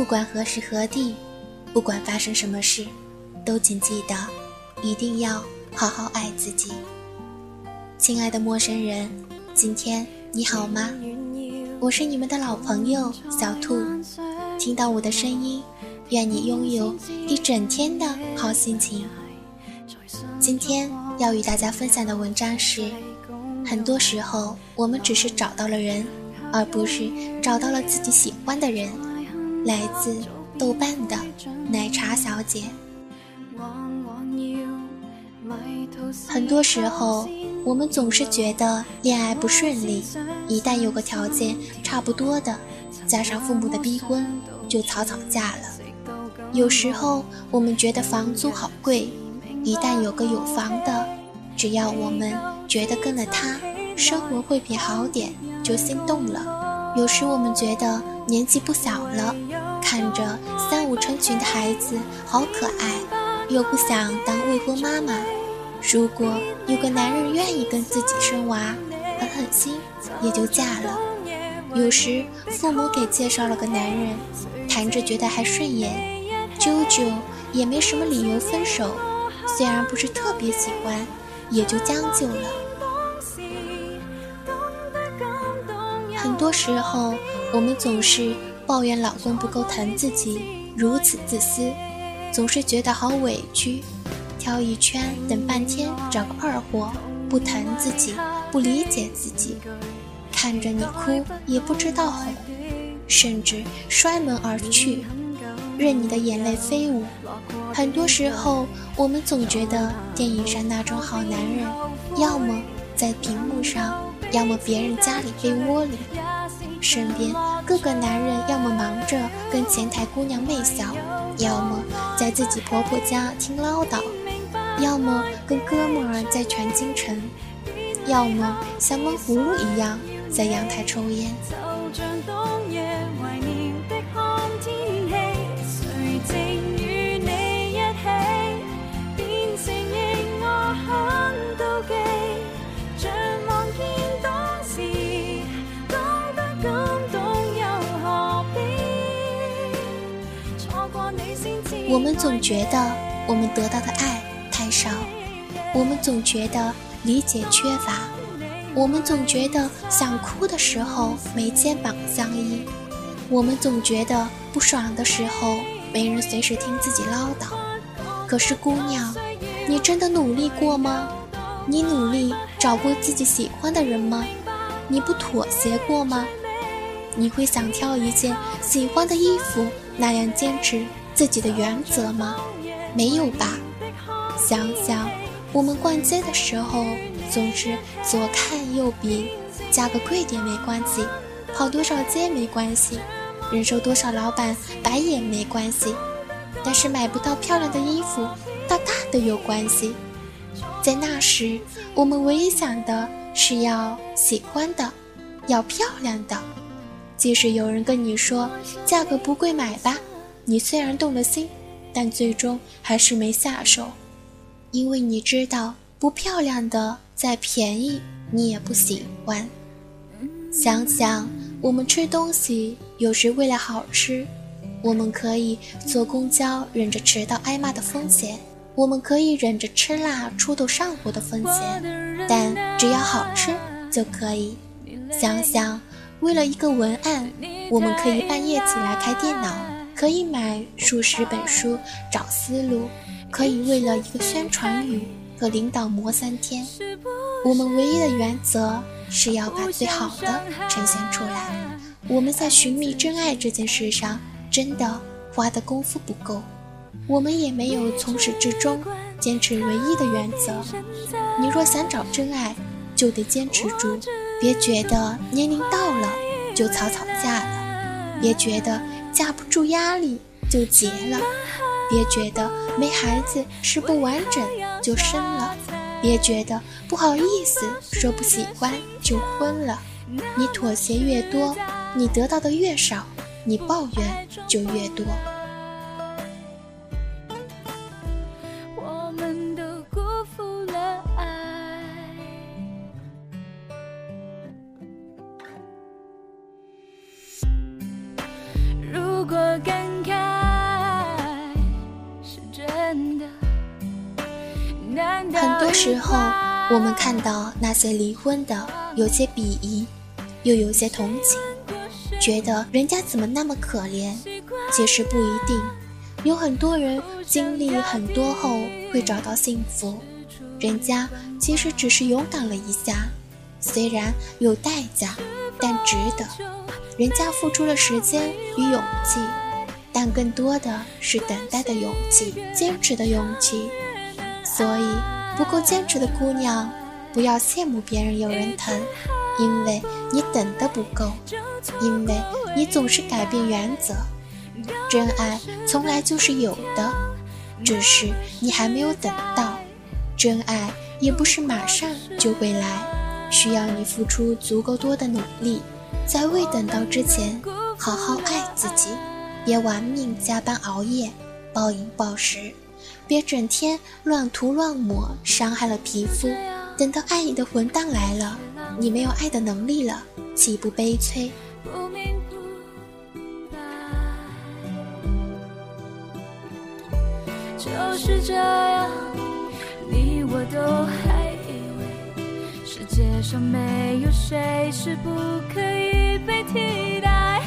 不管何时何地，不管发生什么事，都请记得，一定要好好爱自己。亲爱的陌生人，今天你好吗？我是你们的老朋友小兔，听到我的声音，愿你拥有一整天的好心情。今天要与大家分享的文章是：很多时候，我们只是找到了人，而不是找到了自己喜欢的人。来自豆瓣的奶茶小姐。很多时候，我们总是觉得恋爱不顺利，一旦有个条件差不多的，加上父母的逼婚，就草草嫁了。有时候，我们觉得房租好贵。一旦有个有房的，只要我们觉得跟了他，生活会比好点，就心动了。有时我们觉得年纪不小了，看着三五成群的孩子好可爱，又不想当未婚妈妈。如果有个男人愿意跟自己生娃，狠狠心也就嫁了。有时父母给介绍了个男人，谈着觉得还顺眼，久久也没什么理由分手。虽然不是特别喜欢，也就将就了。很多时候，我们总是抱怨老公不够疼自己，如此自私，总是觉得好委屈，挑一圈等半天找个二货，不疼自己，不理解自己，看着你哭也不知道哄，甚至摔门而去。任你的眼泪飞舞。很多时候，我们总觉得电影上那种好男人，要么在屏幕上，要么别人家里被窝里。身边各个男人，要么忙着跟前台姑娘媚笑，要么在自己婆婆家听唠叨，要么跟哥们儿在全京城，要么像闷葫芦一样在阳台抽烟。我们总觉得我们得到的爱太少，我们总觉得理解缺乏，我们总觉得想哭的时候没肩膀相依，我们总觉得不爽的时候没人随时听自己唠叨。可是姑娘，你真的努力过吗？你努力找过自己喜欢的人吗？你不妥协过吗？你会想挑一件喜欢的衣服那样坚持？自己的原则吗？没有吧。想想我们逛街的时候，总是左看右比，价格贵点没关系，跑多少街没关系，忍受多少老板白眼没关系，但是买不到漂亮的衣服，大大的有关系。在那时，我们唯一想的是要喜欢的，要漂亮的。即使有人跟你说价格不贵，买吧。你虽然动了心，但最终还是没下手，因为你知道不漂亮的再便宜你也不喜欢。想想我们吃东西，有时为了好吃，我们可以坐公交忍着迟到挨骂的风险，我们可以忍着吃辣出头上火的风险，但只要好吃就可以。想想为了一个文案，我们可以半夜起来开电脑。可以买数十本书找思路，可以为了一个宣传语和领导磨三天。我们唯一的原则是要把最好的呈现出来。我们在寻觅真爱这件事上真的花的功夫不够，我们也没有从始至终坚持唯一的原则。你若想找真爱，就得坚持住，别觉得年龄到了就草草嫁了，别觉得。架不住压力就结了，别觉得没孩子是不完整就生了，别觉得不好意思说不喜欢就婚了。你妥协越多，你得到的越少，你抱怨就越多。感慨是真的很多时候我们看到那些离婚的有些鄙夷又有些同情觉得人家怎么那么可怜其实不一定。有很多人经历很多后会找到幸福。人家其实只是勇敢了一下虽然有代价但值得。人家付出了时间与勇气但更多的是等待的勇气、坚持的勇气。所以，不够坚持的姑娘，不要羡慕别人有人疼，因为你等的不够，因为你总是改变原则。真爱从来就是有的，只是你还没有等到。真爱也不是马上就会来，需要你付出足够多的努力。在未等到之前，好好爱自己，别玩命加班熬夜，暴饮暴食，别整天乱涂乱抹，伤害了皮肤。等到爱你的混蛋来了，你没有爱的能力了，岂不悲催？就是这样，你我都还以为世界上没有谁是不可以。被替代。